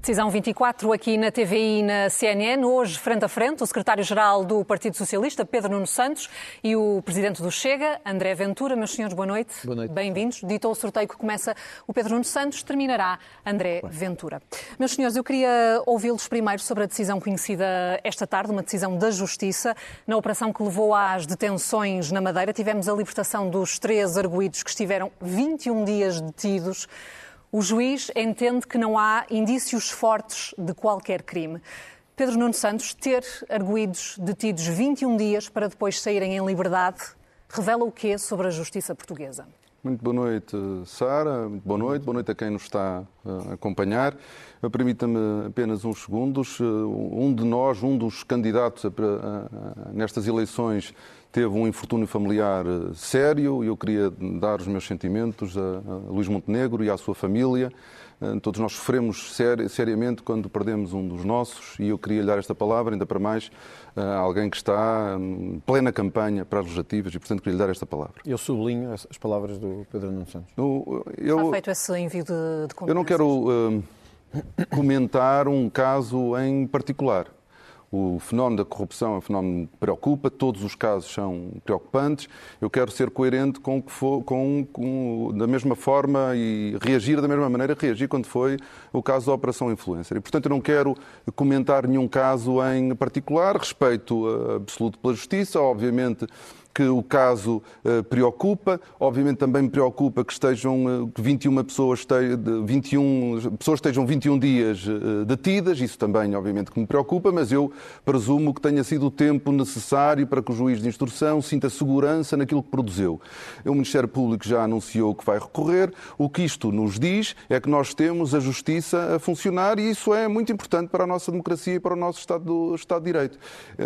Decisão 24 aqui na TVI e na CNN. Hoje, frente a frente, o secretário-geral do Partido Socialista, Pedro Nuno Santos, e o presidente do Chega, André Ventura. Meus senhores, boa noite. Boa noite. Bem-vindos. Dito o sorteio que começa o Pedro Nuno Santos, terminará André Ventura. Meus senhores, eu queria ouvi-los primeiro sobre a decisão conhecida esta tarde, uma decisão da Justiça, na operação que levou às detenções na Madeira. Tivemos a libertação dos três arguídos que estiveram 21 dias detidos. O juiz entende que não há indícios fortes de qualquer crime. Pedro Nuno Santos ter arguídos detidos 21 dias para depois saírem em liberdade revela o quê sobre a justiça portuguesa? Muito boa noite, Sara. Muito boa noite. Boa noite a quem nos está a acompanhar. Permita-me apenas uns segundos. Um de nós, um dos candidatos a, a, nestas eleições, teve um infortúnio familiar sério e eu queria dar os meus sentimentos a, a Luís Montenegro e à sua família. Todos nós sofremos seri seriamente quando perdemos um dos nossos e eu queria lhe dar esta palavra, ainda para mais, a alguém que está em plena campanha para as legislativas e, portanto, queria lhe dar esta palavra. Eu sublinho as palavras do Pedro Nuno Santos. Eu, eu, Está feito esse envio de, de Eu não quero uh, comentar um caso em particular. O fenómeno da corrupção é um fenómeno que preocupa, todos os casos são preocupantes. Eu quero ser coerente com o que for, com, com, da mesma forma e reagir da mesma maneira que reagi quando foi o caso da Operação Influencer. E, portanto, eu não quero comentar nenhum caso em particular, respeito absoluto pela Justiça, obviamente que o caso uh, preocupa. Obviamente também me preocupa que estejam uh, 21 pessoas, te, 21 pessoas estejam 21 dias uh, detidas. Isso também, obviamente, que me preocupa, mas eu presumo que tenha sido o tempo necessário para que o juiz de instrução sinta segurança naquilo que produziu. O Ministério Público já anunciou que vai recorrer. O que isto nos diz é que nós temos a justiça a funcionar e isso é muito importante para a nossa democracia e para o nosso Estado, do, Estado de Direito.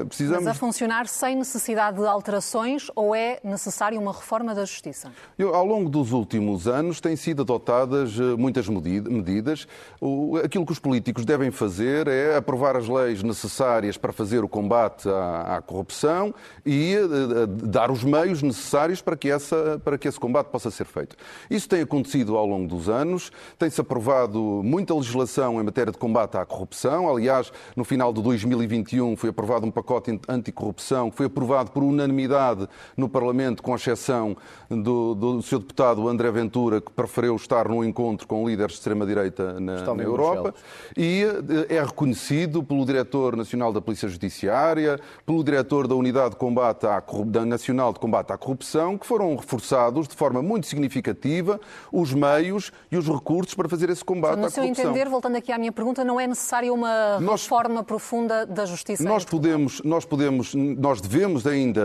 Precisamos... Mas a funcionar sem necessidade de alterações ou é necessária uma reforma da Justiça? Eu, ao longo dos últimos anos têm sido adotadas muitas medidas. O, aquilo que os políticos devem fazer é aprovar as leis necessárias para fazer o combate à, à corrupção e uh, dar os meios necessários para que, essa, para que esse combate possa ser feito. Isso tem acontecido ao longo dos anos, tem-se aprovado muita legislação em matéria de combate à corrupção. Aliás, no final de 2021 foi aprovado um pacote anticorrupção que foi aprovado por unanimidade no Parlamento, com exceção do, do seu deputado André Ventura, que preferiu estar num encontro com líderes de extrema-direita na, na Europa, e é reconhecido pelo Diretor Nacional da Polícia Judiciária, pelo Diretor da Unidade de Combate à, da Nacional de Combate à Corrupção, que foram reforçados de forma muito significativa os meios e os recursos para fazer esse combate então, à corrupção. No seu entender, voltando aqui à minha pergunta, não é necessária uma nós, reforma profunda da justiça? Nós podemos, nós podemos, nós devemos ainda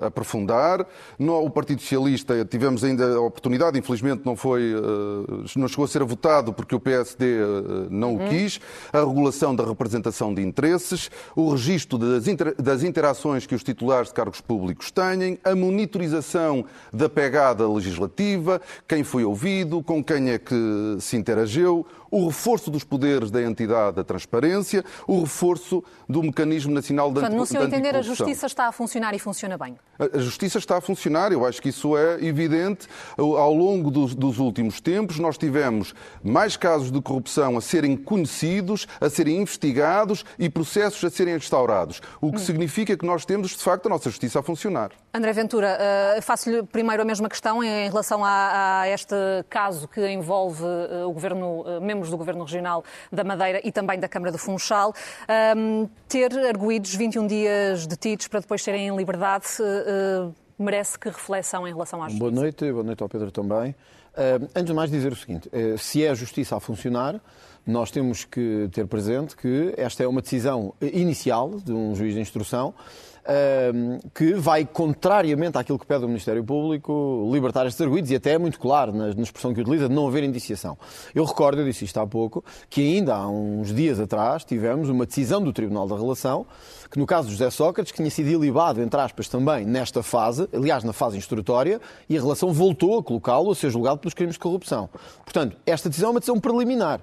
uh, aprofundar. No, o Partido Socialista tivemos ainda a oportunidade, infelizmente não foi, uh, não chegou a ser votado porque o PSD uh, não uhum. o quis. A regulação da representação de interesses, o registro das, inter, das interações que os titulares de cargos públicos têm, a monitorização da pegada legislativa, quem foi ouvido, com quem é que se interagiu, o reforço dos poderes da entidade da transparência, o reforço do mecanismo nacional de Portanto, no seu entender, a justiça está a funcionar e funciona bem? A justiça está a funcionar, eu acho que isso é evidente. Ao longo dos, dos últimos tempos, nós tivemos mais casos de corrupção a serem conhecidos, a serem investigados e processos a serem instaurados, o que hum. significa que nós temos, de facto, a nossa justiça a funcionar. André Ventura, uh, faço-lhe primeiro a mesma questão em relação a, a este caso que envolve uh, o governo, uh, membros do Governo Regional da Madeira e também da Câmara do Funchal. Um, ter arguídos 21 dias detidos para depois serem em liberdade merece que reflexão em relação à justiça? Boa noite, boa noite ao Pedro também. antes de mais dizer o seguinte, se é a justiça a funcionar, nós temos que ter presente que esta é uma decisão inicial de um juiz de instrução que vai, contrariamente àquilo que pede o Ministério Público, libertar estes arguidos e até é muito claro na, na expressão que utiliza de não haver indiciação. Eu recordo, eu disse isto há pouco, que ainda há uns dias atrás tivemos uma decisão do Tribunal da Relação que no caso de José Sócrates, que tinha sido ilibado, entre aspas, também nesta fase, aliás, na fase instrutória, e a relação voltou a colocá-lo a ser julgado pelos crimes de corrupção. Portanto, esta decisão é uma decisão preliminar.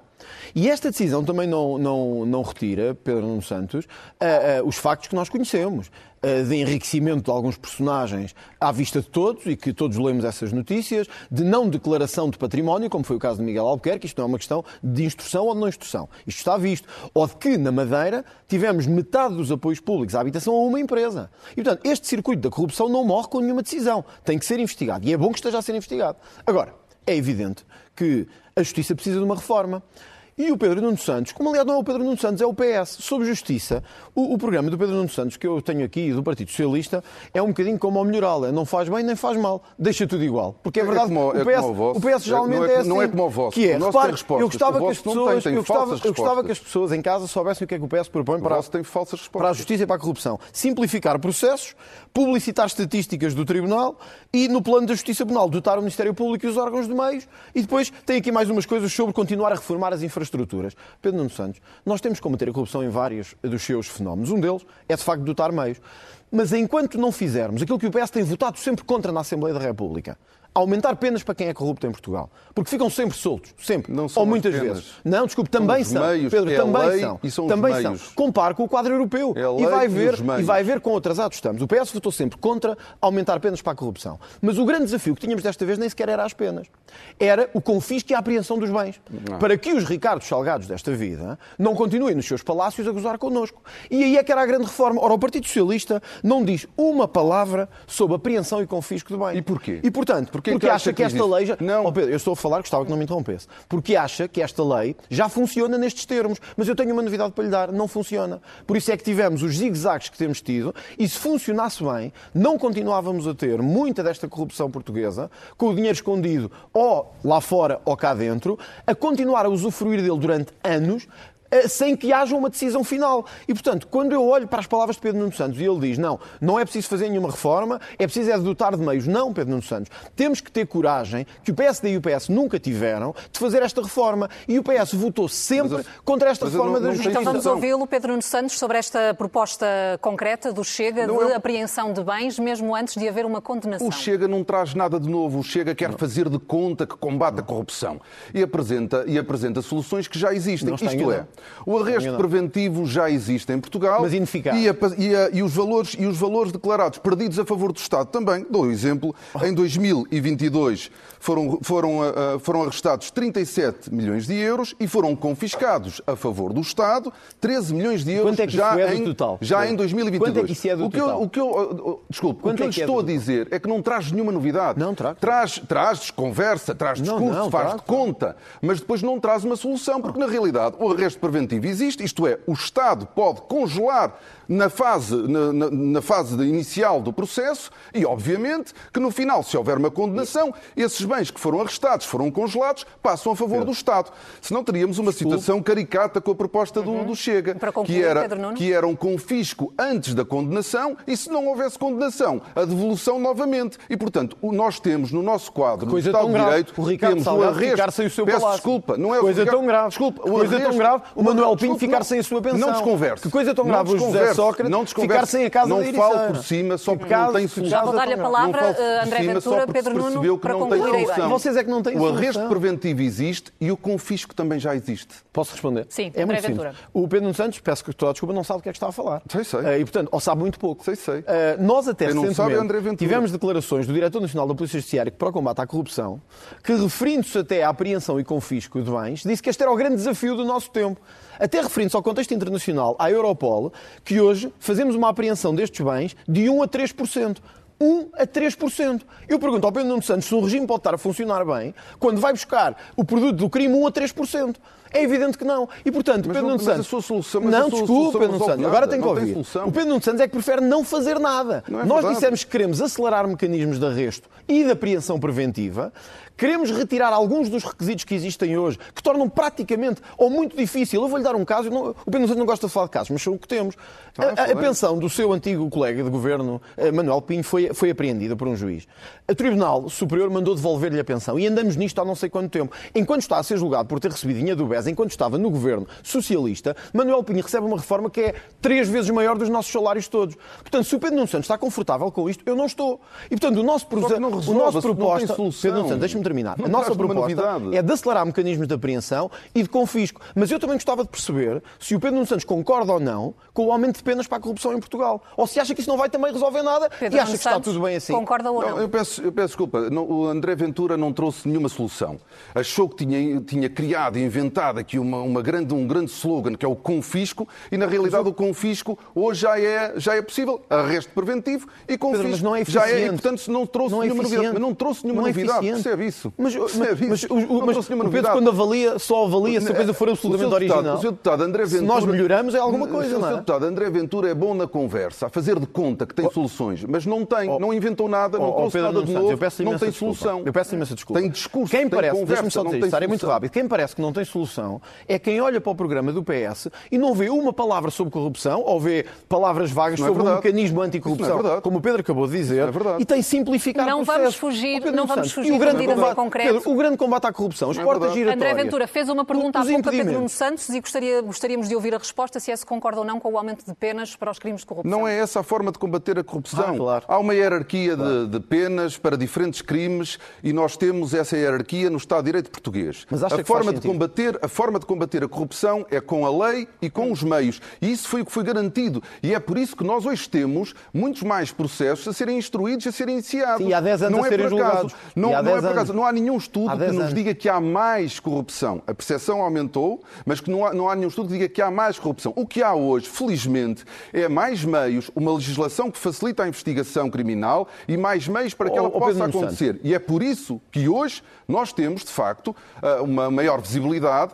E esta decisão também não, não, não retira, Pedro Nuno Santos, uh, uh, os factos que nós conhecemos uh, de enriquecimento de alguns personagens à vista de todos e que todos lemos essas notícias, de não declaração de património, como foi o caso de Miguel Albuquerque, isto não é uma questão de instrução ou de não instrução. Isto está visto. Ou de que, na Madeira, tivemos metade dos apoios públicos à habitação a uma empresa. E, portanto, este circuito da corrupção não morre com nenhuma decisão. Tem que ser investigado. E é bom que esteja a ser investigado. Agora, é evidente que a justiça precisa de uma reforma. E o Pedro Nuno Santos, como aliás não é o Pedro Nuno Santos, é o PS, sobre justiça, o, o, programa do Pedro Nuno Santos que eu tenho aqui, do Partido Socialista, é um bocadinho como o melhoral, é não faz bem nem faz mal, deixa tudo igual. Porque é, é verdade, como, o, PS, é o, o PS geralmente não é, é, assim. Não é como o vosso, que é, o repare, eu gostava que as pessoas, tem, eu, gostava, eu gostava que as pessoas em casa soubessem o que é que o PS propõe para, tem falsas respostas. para a justiça e para a corrupção. Simplificar processos, publicitar estatísticas do Tribunal e, no plano da Justiça Penal, dotar o Ministério Público e os órgãos de meios e depois tem aqui mais umas coisas sobre continuar a reformar as infraestruturas. Pedro Nuno Santos, nós temos que combater a corrupção em vários dos seus fenómenos. Um deles é, de facto, dotar meios. Mas enquanto não fizermos aquilo que o PS tem votado sempre contra na Assembleia da República, aumentar penas para quem é corrupto em Portugal. Porque ficam sempre soltos, sempre. Não são ou muitas vezes. Não, desculpe, também são. são. Meios, Pedro, é também são. E são também são. Compare com o quadro europeu. É e vai e ver, meios. e vai ver com atrasados estamos. O PS votou sempre contra aumentar penas para a corrupção. Mas o grande desafio que tínhamos desta vez nem sequer era as penas. Era o confisco e a apreensão dos bens. Não. Para que os Ricardos Salgados desta vida não continuem nos seus palácios a gozar connosco. E aí é que era a grande reforma. Ora, o Partido Socialista não diz uma palavra sobre apreensão e confisco de bens. E porquê? E portanto, Porquê porque que acha que que esta lei já... Não. Oh, Pedro, eu estou a falar, gostava que não me interrompesse. Porque acha que esta lei já funciona nestes termos. Mas eu tenho uma novidade para lhe dar: não funciona. Por isso é que tivemos os zigue-zagues que temos tido e se funcionasse bem, não continuávamos a ter muita desta corrupção portuguesa, com o dinheiro escondido ou lá fora ou cá dentro, a continuar a usufruir dele durante anos sem que haja uma decisão final. E, portanto, quando eu olho para as palavras de Pedro Nuno Santos e ele diz não, não é preciso fazer nenhuma reforma, é preciso é dotar de meios. Não, Pedro Nuno Santos. Temos que ter coragem, que o PSD e o PS nunca tiveram, de fazer esta reforma. E o PS votou sempre Mas contra esta reforma não- da não justiça. Então vamos ouvi-lo, Pedro Nuno Santos, sobre esta proposta concreta do Chega Não de é- apreensão de bens, mesmo antes de haver uma condenação. O Chega não traz nada de novo. O Chega quer fazer de conta que combate a corrupção e apresenta, e apresenta soluções que já existem. Isto é. O arresto enganado. preventivo já existe em Portugal Mas ineficaz. e, a- e a- e os valores, e os valores declarados perdidos a favor do Estado também. Dou um exemplo. Em 2022 foram, foram, ah, foram arrestados 37 milhões de euros e foram confiscados a favor do Estado 13 milhões de euros Quanto é que já, é em, total? já em 2022. Quanto é que isso é do o que eu- total? o que eu, ah, desculpe, Quanto o que é eu que é estou do a dizer é que não traz nenhuma novidade. Não, trago. Traz, traz conversa, traz Não, discurso, não, faz trago. de conta, mas depois não traz uma solução, porque na realidade o arresto preventivo existe, isto é, o Estado pode congelar na fase, na, na- na fase inicial do processo e, obviamente, que no final, se houver uma condenação, esses bens que foram arrestados, foram congelados, passam a favor do Estado. Senão teríamos uma situação caricata com a proposta do, do Chega, concluir, que, era, Pedro que era um confisco antes da condenação e, se não houvesse condenação, a devolução novamente. E, portanto, o- nós temos no nosso quadro, Coisa no Estado tão de grave. Direito, O Ricardo temos Salgado o arresto. ficar sem o seu Peço palácio. desculpa, não é o Coisa Ricardo- tão grave. Desculpa, o Coisa arresto- tão grave. O Manuel Pinto ficar não- sem a sua pensão. Não desconverse. Que coisa tão Não grave o José Sócrates não ficar sem a casa Não da falo Ericeira. por cima só Que porque não tem solução. caso vou dar-lhe a palavra, Não falo eh, André Ventura, Pedro Nuno, para não concluir tem a ideia. solução. Vocês é que não têm O solução. arresto preventivo existe e o confisco também já existe. Posso responder? Sim, é André muito simples. Ventura. O Pedro Nuno Santos, peço que toda a desculpa, não sabe o que é que está a falar. Sei, sei. Eh, E, portanto, ou sabe muito pouco. Sei, sei. Eh, nós até não recentemente tivemos declarações do Diretor Nacional da Polícia Judiciária para o combate à corrupção, que referindo-se até à apreensão e confisco de bens, disse que este era o grande desafio do nosso tempo. Até referindo-se ao contexto internacional, à Europol, que hoje fazemos uma apreensão destes bens de 1 a 3%. 1 a 3%. Eu pergunto ao Pedro Nuno Santos se um regime pode estar a funcionar bem quando vai buscar o produto do crime 1 a 3%. É evidente que não. E, portanto, Mas Pedro Nuno mas a Santos... sua solução- não, a sua desculpe, solução Pedro Nuno Santos. Agora tem que tem ouvir. solução. O Pedro Nuno Santos é que prefere não fazer nada. Não é Nós verdade. dissemos que queremos acelerar mecanismos de arresto e de apreensão preventiva, queremos retirar alguns dos requisitos que existem hoje, que tornam praticamente ou muito difícil. Eu vou-lhe dar um caso, não- o Pedro Nuno Santos não gosta de falar de casos, mas são o que temos. Ah, A- a, pensão do seu antigo colega de governo, eh, Manuel Pinho, foi, foi apreendida por um juiz. O Tribunal Superior mandou devolver-lhe a pensão e andamos nisto há não sei quanto tempo. Enquanto está a ser julgado por ter recebido dinheiro do BES, enquanto estava no governo socialista, Manuel Pinho recebe uma reforma que é três vezes maior dos nossos salários todos. Portanto, se o Pedro Nuno Santos está confortável com isto, eu não estou. E, portanto, o nosso, proce- não o resolve, nosso não tem proposta... solução. Pedro Nuno Santos, deixa-me terminar. Não a nossa proposta é de acelerar mecanismos de apreensão e de confisco. Mas eu também gostava de perceber se o Pedro Nuno Santos concorda ou não com o aumento de penas para a corrupção em Portugal. Ou se acha que isso não vai também resolver nada Pedro e acha Nuno que está Santos, tudo bem assim. Concorda ou Não, não? eu, peço, eu peço desculpa. Não, o André Ventura não trouxe nenhuma solução. Achou que tinha, tinha criado e inventado aqui uma, uma grande, um grande slogan, que é o confisco, e na realidade o confisco hoje já é, já é possível. Arresto preventivo e confisco. mas não é já é, e portanto se não trouxe Não é nenhuma eficiente. novidade. Mas não trouxe nenhuma Não é novidade. eficiente. Percebe isso? Mas, mas, Percebe mas, isso? o- o- Não mas nenhuma o Pedro, quando avalia, só avalia se a coisa for O absolutamente deputado- original. O seu deputado André Se Ventura. nós melhoramos é alguma o coisa, não é? deputado André Ventura é bom na conversa, a fazer de conta que tem soluções, mas não tem, Oh, não inventou nada, não Oh, oh, trouxe Pedro nada de novo, não tem desculpa. solução. Eu peço imensa desculpa. Tem discurso, Quem tem parece, conversa, não tem isto, é muito solução. rápido. Quem parece que não tem solução é quem olha para o programa do PS e não vê uma palavra sobre corrupção ou vê palavras vagas é sobre um verdade. mecanismo não anticorrupção, é verdade. como o Pedro acabou de dizer, é verdade. e tem simplificado Não o vamos processo. fugir- Ó, Pedro não vamos fugir e o de grande medidas em combate- concreto. Pedro, o grande combate à corrupção, as é portas verdade. giratórias. André Ventura fez uma pergunta há pouco a Pedro. Nuno Santos e gostaria, gostaríamos de ouvir a resposta se é se concorda ou não com o aumento de penas para os crimes de corrupção. Não é essa a forma de combater a corrupção. Ah, claro. Há uma hierarquia de, de penas para diferentes crimes e nós temos essa hierarquia no Estado de Direito português. Mas acha a que forma de sentido? combater a forma de combater a corrupção é com a lei e com os meios. E isso foi o que foi garantido. E é por isso que nós hoje temos muitos mais processos a serem instruídos, a serem iniciados. Sim, e há 10 anos não a é serem por acaso. julgados. Não, não é 10 por acaso. Não há nenhum estudo Há que 10 nos anos. diga que há mais corrupção. A percepção aumentou, mas que não há, não há nenhum estudo que diga que há mais corrupção. O que há hoje, felizmente, é mais meios, uma legislação que facilita a investigação criminal e mais meios para que ela oh, possa acontecer. E é por isso que hoje nós temos, de facto, ah, uma maior visibilidade,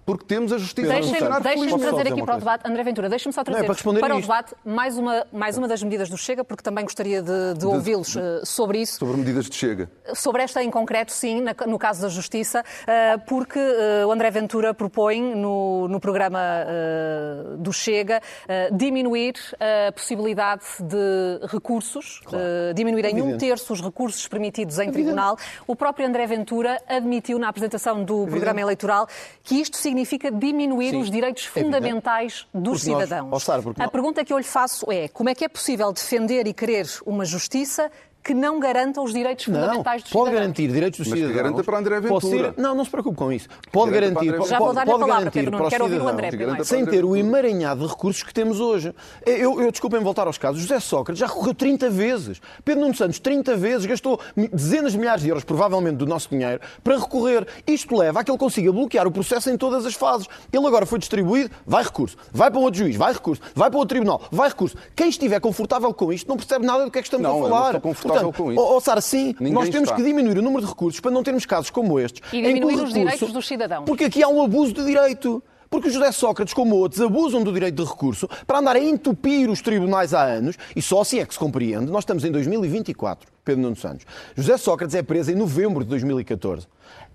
porque temos a justiça a Deixem-me trazer aqui para o debate, André Ventura, deixem-me só trazer para responderem para o debate mais uma, mais uma das medidas do Chega, porque também gostaria de, de ouvi-los eh, sobre isso. Sobre medidas de chega. Sobre esta em concreto, sim, na- no caso da Justiça, eh, porque eh, o André Ventura propõe no, no programa do Chega diminuir a possibilidade de recursos, eh, diminuir em um Evidente. terço os recursos permitidos em tribunal. O próprio André Ventura admitiu na apresentação do programa eleitoral que isto significa diminuir Sim, os direitos evidente. fundamentais dos Porque nós- cidadãos. Sara, porque a nós- pergunta que eu lhe faço é como é que é possível defender e querer uma justiça que não garanta os direitos Não, fundamentais dos pode cidadãos? garantir direitos dos Mas que cidadãos. garanta para André Pode Ventura. ser- Não, não se preocupe com isso. Pode garanta para garantir, pode, Já vou dar-lhe a pode palavra, garantir Pedro para os ouvir o cidadãos, André garanta sem ter o emaranhado de recursos que temos hoje. Eu, eu desculpem voltar aos casos. José Sócrates já recorreu 30 vezes. Pedro Nuno Santos, 30 vezes, gastou dezenas de milhares de euros, provavelmente do nosso dinheiro, para recorrer. Isto leva a que ele consiga bloquear o processo em todas as fases. Ele agora foi distribuído, vai recurso. Vai para um outro juiz, vai recurso. Vai para outro tribunal, vai recurso. Quem estiver confortável com isto não percebe nada do que é que estamos Não, a eu não falar. Confortável Portanto, com isso. ó- ó, Sara, sim, Ninguém nós temos está. que diminuir o número de recursos para não termos casos como estes. E diminuir os recurso- direitos dos cidadãos. Porque aqui há um abuso de direito. Porque o José Sócrates, como outros, abusam do direito de recurso para andar a entupir os tribunais há anos, e só assim é que se compreende. Nós estamos em 2024, Pedro Nuno Santos. José Sócrates é preso em novembro de 2014.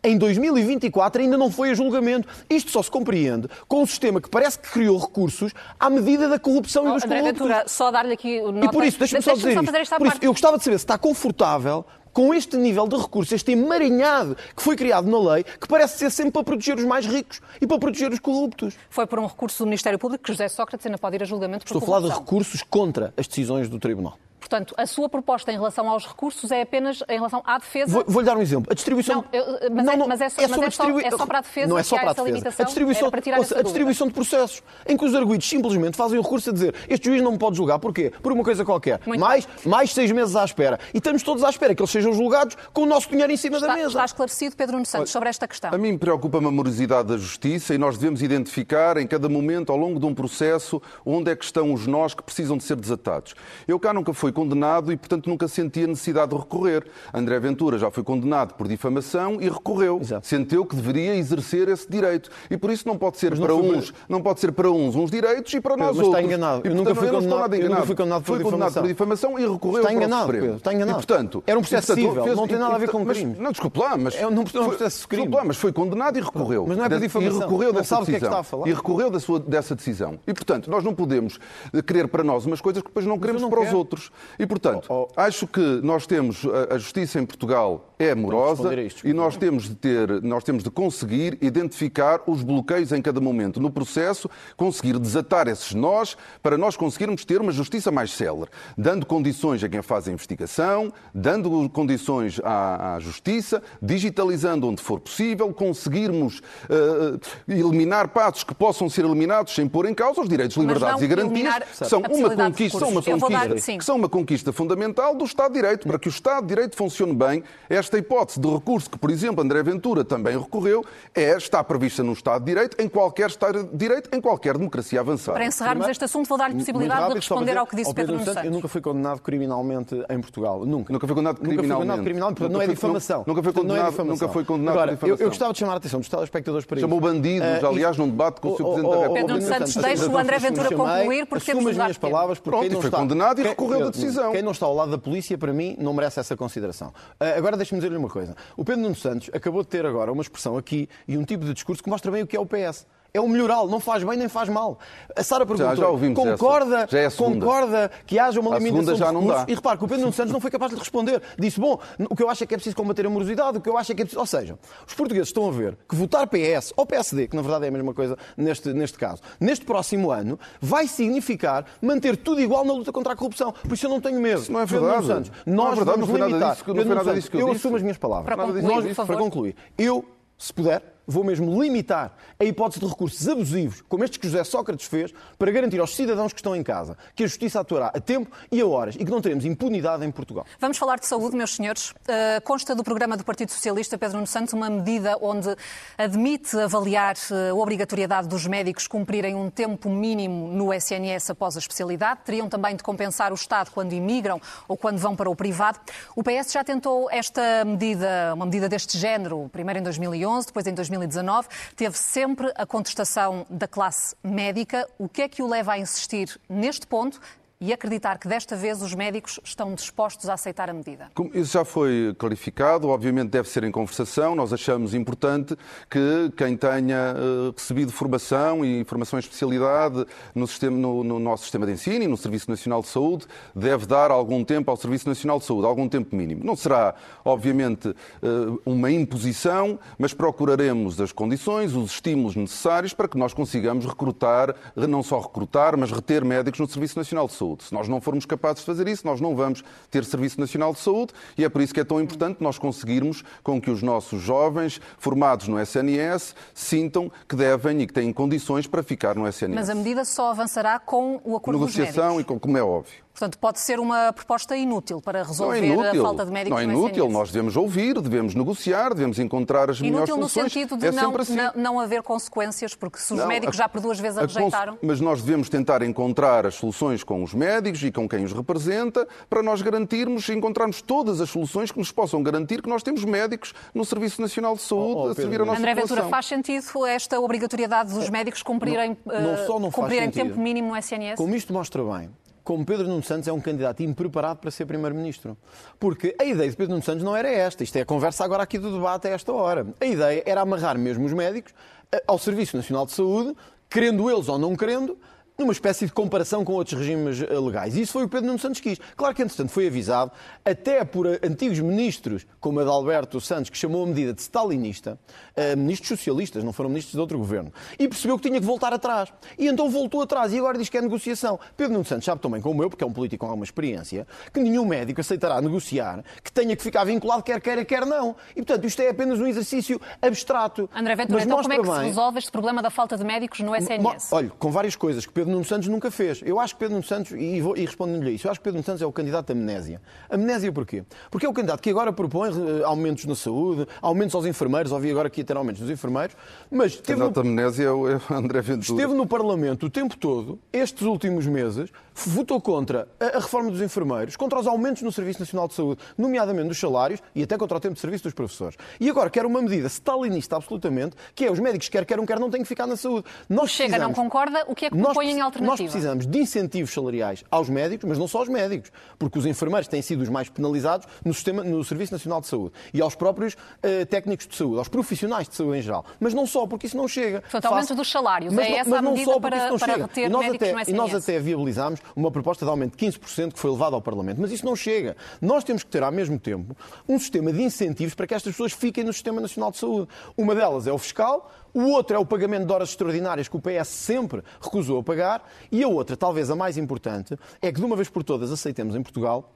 Em 2024 ainda não foi a julgamento. Isto só se compreende com um sistema que parece que criou recursos à medida da corrupção e dos André corruptos. Ventura, só dar-lhe aqui o E por isso, deixa-me só dizer isto. Por isso, eu gostava de saber se está confortável com este nível de recursos, este emaranhado que foi criado na lei, que parece ser sempre para proteger os mais ricos e para proteger os corruptos. Foi por um recurso do Ministério Público que José Sócrates ainda pode ir a julgamento por Estou a falar de recursos contra as decisões do Tribunal. Portanto, a sua proposta em relação aos recursos é apenas em relação à defesa. Vou- Vou-lhe dar um exemplo. A distribuição. Não, eu- mas é- mas é só- mas sobre só- distribui- é só para a defesa Não é só para a essa defesa. limitação? A distribuição, Era para tirar ouça, essa a distribuição de processos, em que os arguidos simplesmente fazem o recurso a dizer este juiz não me pode julgar. Porquê? Por uma coisa qualquer. Muito mais, mais seis meses à espera. E estamos todos à espera que eles sejam julgados com o nosso dinheiro em cima da Está, mesa. está esclarecido, Pedro Nuno Santos, sobre esta questão. A mim preocupa-me a morosidade da justiça e nós devemos identificar em cada momento, ao longo de um processo, onde é que estão os nós que precisam de ser desatados. Eu cá nunca fui condenado e, portanto, nunca sentia necessidade de recorrer. André Ventura já foi condenado por difamação e recorreu. Exato. Sentiu que deveria exercer esse direito. E por isso não pode ser para uns, não pode ser para uns uns direitos e para nós mas está outros. enganado. E, Eu nunca portanto, fui condenado- nada eu nunca fui condenado por foi condenado difamação. por difamação e recorreu Está para o enganado. Pedro, está enganado. E, portanto, Era um processo e, portanto, civil, fez- não tem nada a ver com mas- crimes. Não, desculpe lá, mas... É um- não é processo crime. Desculpe lá, mas foi condenado e recorreu. Mas não é por difamação. E recorreu Não dessa é decisão. está falar. E recorreu da sua, dessa decisão. E, portanto, nós não podemos querer para nós umas coisas que depois não queremos não para os quero. outros. E, portanto, Oh, oh. acho que nós temos... A, a justiça em Portugal é amorosa e nós temos de ter, nós temos de conseguir identificar os bloqueios em cada momento no processo, conseguir desatar esses nós para nós conseguirmos ter uma justiça mais célere, dando condições a quem faz a investigação, dando condições à, à justiça, digitalizando onde for possível, conseguirmos eh, eliminar passos que possam ser eliminados sem pôr em causa os direitos, liberdades e garantias, que são uma conquista, são uma dar- conquista, que são uma conquista fundamental do Estado de Direito. Para que o Estado de Direito funcione bem, esta hipótese de recurso que, por exemplo, André Ventura também recorreu, é, está prevista no Estado de Direito, em qualquer Estado de Direito, em qualquer democracia avançada. Para encerrarmos Primeiro- este assunto, vou dar-lhe possibilidade de rápido, para responder dizer, ao que disse ao Pedro Nuno Santos. Santos. Eu nunca fui condenado criminalmente em Portugal. Nunca. Nunca foi condenado Nunca fui condenado criminalmente. criminalmente, portanto, Nunca não é difamação. nunca foi Portanto, não é condenado- difamação. nunca foi condenado por Agora, eu- difamação. Eu, gostava de chamar a atenção dos telespectadores para Chamou isto. bandidos, Ah, aliás, num debate com o Sr. Oh, Presidente da República. Pedro Santos, deixe o André Ventura concluir, porque temos as de minhas palavras, porque Pronto, quem não foi está- condenado e recorreu da decisão. Quem não está ao lado da polícia, para mim, não merece essa consideração. Ah, Agora deixe-me dizer-lhe uma coisa. O Pedro Nuno Santos acabou de ter agora uma expressão aqui e um tipo de discurso que mostra bem o que é o PS. É o melhoral, não faz bem nem faz mal. A Sara perguntou, já essa. concorda, Já é concorda que haja uma limitação já não dá. E repare que o Pedro Nuno Santos não foi capaz de responder. Disse, bom, o que eu acho é que é preciso combater a morosidade, o que eu acho é que é preciso... Ou seja, os portugueses estão a ver que votar PS ou PSD, que na verdade é a mesma coisa neste, neste caso, neste próximo ano, vai significar manter tudo igual na luta contra a corrupção. Por isso eu não tenho medo. Isso não é Pedro Nuno verdade. Santos, é nós verdade, vamos limitar. disso Pedro Nuno Santos, eu eu assumo as minhas palavras. Para concluir, por disse. Para concluir, eu, se puder, vou mesmo limitar a hipótese de recursos abusivos, como estes que José Sócrates fez, para garantir aos cidadãos que estão em casa que a justiça atuará a tempo e a horas e que não teremos impunidade em Portugal. Vamos falar de saúde, meus senhores. Uh, consta do programa do Partido Socialista, Pedro Nuno Santos, uma medida onde admite avaliar uh, a obrigatoriedade dos médicos cumprirem um tempo mínimo no SNS após a especialidade. Teriam também de compensar o Estado quando imigram ou quando vão para o privado. O PS já tentou esta medida, uma medida deste género, primeiro em 2011, depois em 2019. Teve sempre a contestação da classe médica. O que é que o leva a insistir neste ponto? E acreditar que desta vez os médicos estão dispostos a aceitar a medida. Como Isso já foi clarificado, obviamente deve ser em conversação. Nós achamos importante que quem tenha eh, recebido formação e formação em especialidade no, sistema, no, no nosso sistema de ensino e no Serviço Nacional de Saúde deve dar algum tempo ao Serviço Nacional de Saúde, algum tempo mínimo. Não será, obviamente, eh, uma imposição, mas procuraremos as condições, os estímulos necessários para que nós consigamos recrutar, não só recrutar, mas reter médicos no Serviço Nacional de Saúde. Se nós não formos capazes de fazer isso, nós não vamos ter Serviço Nacional de Saúde e é por isso que é tão importante nós conseguirmos com que os nossos jovens formados no SNS sintam que devem e que têm condições para ficar no SNS. Mas a medida só avançará com o acordo Negociação dos e médicos. com, como é óbvio. Portanto, pode ser uma proposta inútil para é resolver inútil. a falta de médicos não é inútil. Nós devemos ouvir, devemos negociar, devemos encontrar as melhores Inútil no soluções. sentido de é não, assim. não, não haver consequências, porque se os Não, médicos a- já por duas vezes a, a cons- rejeitaram. Mas nós devemos tentar encontrar as soluções com os médicos e com quem os representa para nós garantirmos, encontrarmos todas as soluções que nos possam garantir que nós temos médicos no Serviço Nacional de Saúde Oh, oh, a servir a nossa André Ventura, população. faz sentido esta obrigatoriedade dos médicos cumprirem, Não- não eh, só não faz cumprirem tempo mínimo no SNS? Como isto mostra bem, como Pedro Nuno Santos é um candidato impreparado para ser Primeiro-Ministro. Porque a ideia de Pedro Nuno Santos não era esta. Isto é a conversa agora aqui do debate a esta hora. A ideia era amarrar mesmo os médicos eh, ao Serviço Nacional de Saúde, querendo eles ou não querendo, numa espécie de comparação com outros regimes eh, legais. E isso foi o que Pedro Nuno Santos quis. Claro que, entretanto, foi avisado, até por eh, antigos ministros, como Adalberto Santos, que chamou a medida de stalinista, eh, ministros socialistas, não foram ministros de outro governo, e percebeu que tinha que voltar atrás. E então voltou atrás e agora diz que é negociação. Pedro Nuno Santos sabe também, como eu, porque é um político com alguma experiência, que nenhum médico aceitará negociar que tenha que ficar vinculado quer queira, quer não. E, portanto, isto é apenas um exercício abstrato. André Ventura, Mas então como é que mostra se bem- resolve este problema da falta de médicos no SNS? Olha, com várias coisas que Pedro Pedro Nuno Santos nunca fez. Eu acho que Pedro Nuno Santos, e, vou, e respondendo-lhe isso, eu acho que Pedro Nuno Santos é o candidato de amnésia. Amnésia porquê? Porque é o candidato que agora propõe eh, aumentos na saúde, aumentos aos enfermeiros, ouvi agora que ia ter aumentos nos enfermeiros, mas o candidato de amnésia é o André Ventura. Esteve no Parlamento o tempo todo, estes últimos meses, votou contra a, a reforma dos enfermeiros, contra os aumentos no Serviço Nacional de Saúde, nomeadamente dos salários e até contra o tempo de serviço dos professores. E agora quer uma medida stalinista absolutamente, que é os médicos quer quer um quer não têm que ficar na saúde. Nós Chega não concorda, o que é que propõe alternativa? Nós precisamos de incentivos salariais aos médicos, mas não só aos médicos, porque os enfermeiros têm sido os mais penalizados no, sistema, no Serviço Nacional de Saúde e aos próprios uh, técnicos de saúde, aos profissionais de saúde em geral. Mas não só, porque isso não chega. Portanto, aumento dos salários, mas, é essa mas a medida só para, para reter e nós médicos até, no SNS. E nós até viabilizámos uma proposta de aumento de 15% que foi levada ao Parlamento, mas isso não chega. Nós temos que ter, ao mesmo tempo, um sistema de incentivos para que estas pessoas fiquem no Sistema Nacional de Saúde. Uma delas é o fiscal, o outro é o pagamento de horas extraordinárias que o PS sempre recusou a pagar. E a outra, talvez a mais importante, é que de uma vez por todas aceitemos em Portugal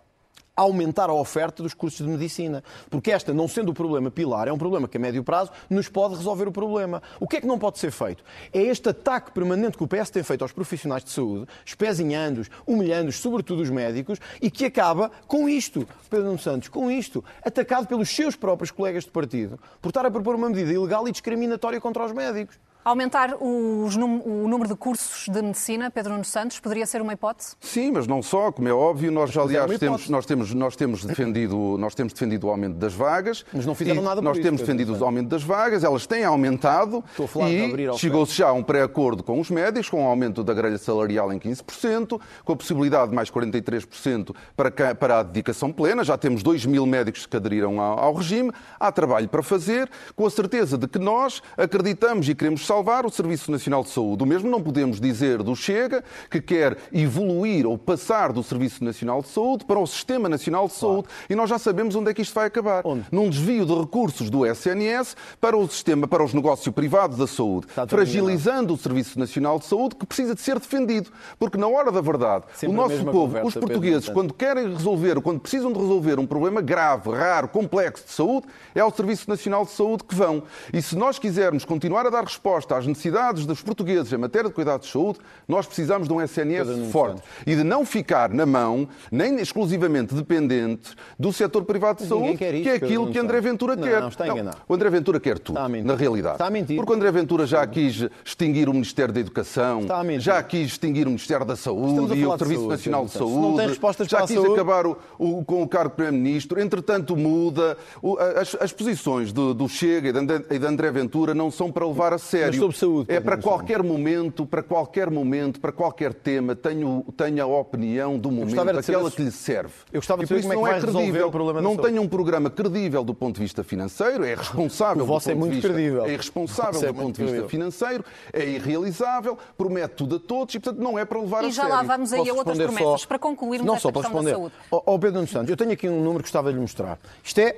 aumentar a oferta dos cursos de medicina. Porque esta, não sendo o problema pilar, é um problema que a médio prazo nos pode resolver o problema. O que é que não pode ser feito? É este ataque permanente que o PS tem feito aos profissionais de saúde, espezinhando-os, humilhando-os, sobretudo os médicos, e que acaba com isto, Pedro Nuno Santos, com isto, atacado pelos seus próprios colegas de partido, por estar a propor uma medida ilegal e discriminatória contra os médicos. Aumentar os, o número de cursos de medicina, Pedro Nuno Santos, poderia ser uma hipótese? Sim, mas não só, como é óbvio, nós aliás temos, nós temos, nós temos, defendido, nós temos defendido o aumento das vagas. Mas não fizeram nada por Nós isso, temos defendido o aumento das vagas, elas têm aumentado e chegou-se já a um pré-acordo com os médicos, com o um aumento da grelha salarial em 15%, com a possibilidade de mais 43% para, para a dedicação plena. Já temos 2 mil médicos que aderiram ao, ao regime. Há trabalho para fazer, com a certeza de que nós acreditamos e queremos salvar o Serviço Nacional de Saúde. O mesmo não podemos dizer do Chega, que quer evoluir ou passar do Serviço Nacional de Saúde para o Sistema Nacional de Saúde. Claro. E nós já sabemos onde é que isto vai acabar. Onde? Num desvio de recursos do SNS para o sistema, para os negócios privados da saúde, fragilizando o Serviço Nacional de Saúde, que precisa de ser defendido. Porque na hora da verdade, Sempre o nosso povo, conversa, os portugueses, quando querem resolver, quando precisam de resolver um problema grave, raro, complexo de saúde, é ao Serviço Nacional de Saúde que vão. E se nós quisermos continuar a dar resposta às necessidades dos portugueses em matéria de cuidados de saúde, nós precisamos de um SNS forte e de não ficar na mão, nem exclusivamente dependente do setor privado de saúde, que é aquilo que André Ventura não, quer. Não, está enganado. Não, o André Ventura quer tudo, na realidade. Está a mentir. Porque o André Ventura já quis extinguir o Ministério da Educação, já quis extinguir o Ministério da Saúde e o Serviço saúde, Nacional de Saúde, não tem respostas já para quis saúde. acabar o, o, com o cargo de Primeiro-Ministro, entretanto muda. O, as, as, posições do, do Chega e de André Ventura não são para levar a sério. Mas sobre saúde, é para qualquer momento, para qualquer momento, para qualquer tema, tenho, tenho a opinião do momento, aquela que lhe serve. Eu gostava de e saber como é não que é vai credível. o problema não tem um programa credível do ponto de vista financeiro, é responsável O vosso do é ponto muito de vista, credível. é irresponsável é do ponto de vista financeiro, é irrealizável, promete tudo a todos e, portanto, não é para levar E a já sério. lá vamos aí a outras promessas, só- para concluirmos Não esta só para responder. da saúde. Ao ao Pedro Nuno Santos, eu tenho aqui um número que gostava de lhe mostrar. Isto é.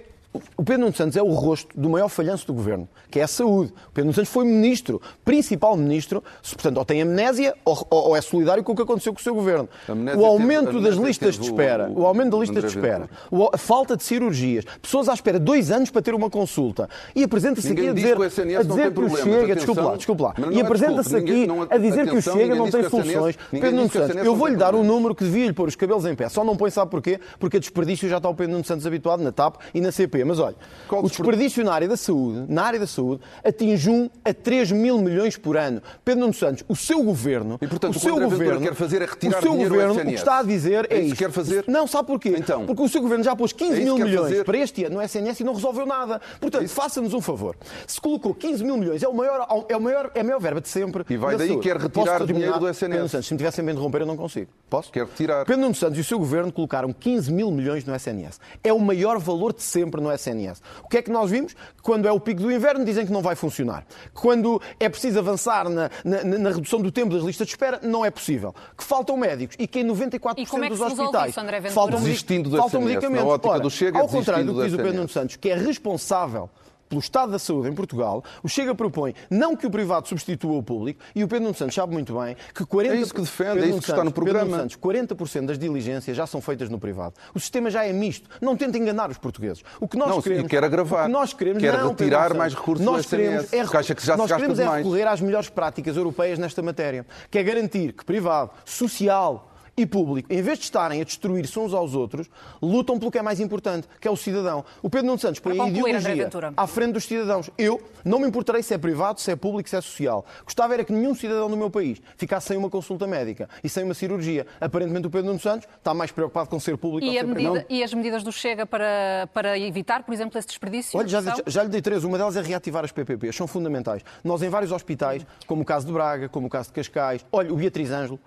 O Pedro Nuno Santos é o rosto do maior falhanço do governo, que é a saúde. O Pedro Nuno Santos foi ministro, principal ministro, se, portanto, ou tem amnésia ou, ou- é solidário com o que aconteceu com o seu governo. O aumento das listas de espera, o, aumento das listas de espera, a falta de cirurgias, pessoas à espera dois anos para ter uma consulta e apresenta-se aqui a diz dizer, que o SNS a dizer que o. Chega, desculpa lá, desculpa lá, e é apresenta-se aqui a dizer que o Chega não tem soluções. Pedro Nuno Santos, eu vou-lhe dar um número que devia lhe pôr os cabelos em pé. Só não põe, sabe porquê? Porque a desperdício já está o Pedro Nuno Santos habituado na TAP e na CP. Mas olha, Qual o desperdício na área da saúde, na área da saúde, atinge 1 a 3 mil milhões por ano. Pedro Nuno Santos, o seu governo, E, portanto, o seu o governo, quer fazer é retirar o seu governo, o que está a dizer é, É isso quer fazer? Não, sabe porquê? Então. Porque o seu governo já pôs 15 É mil milhões fazer? para este ano no SNS e não resolveu nada. Portanto, faça-nos um favor. Se colocou 15 mil milhões, é, o maior, é, o maior, é a maior verba de sempre. E vai da daí saúde. quer retirar dinheiro do SNS. Pedro Santos, se me tivessem bem de interromper, eu não consigo. Posso? Quer retirar. Pedro Nuno Santos e o seu governo colocaram 15 mil milhões no SNS. É o maior valor de sempre no SNS. O que é que nós vimos? Quando é o pico do inverno, dizem que não vai funcionar. Quando é preciso avançar na, na- na redução do tempo das listas de espera, não é possível. Que faltam médicos e que em 94% E como é que dos hospitais isso, André Ventura? faltam, Desistindo do faltam SNS. medicamentos. Na ótica Ora, do Chega, é ao contrário do que diz o Pedro. Nuno Santos, que é responsável pelo Estado da Saúde em Portugal, o Chega propõe não que o privado substitua o público, e o Pedro Nuno Santos sabe muito bem que 40%, é isso que defende, Pedro é isso que está no programa. Santos, 40% das diligências já são feitas no privado. O sistema já é misto. Não tenta enganar os portugueses. O que nós Não, queremos, quer agravar. O que nós queremos Quer não, retirar mais recursos nós queremos é, acha que já se nós gasta queremos é recorrer às melhores práticas europeias nesta matéria, que é garantir que privado, social, e público, em vez de estarem a destruir-se uns aos outros, lutam pelo que é mais importante, que é o cidadão. O Pedro Nuno Santos põe a ideologia à frente dos cidadãos. Eu não me importarei se é privado, se é público, se é social. Gostava era que nenhum cidadão do meu país ficasse sem uma consulta médica e sem uma cirurgia. Aparentemente o Pedro Nuno Santos está mais preocupado com ser público E, a ser medida- e as medidas do Chega para, para evitar, por exemplo, esse desperdício? Olha, já, são? já lhe dei três. Uma delas é reativar as PPPs. São fundamentais. Nós, em vários hospitais, como o caso de Braga, como o caso de Cascais, olha, o Beatriz Ângelo,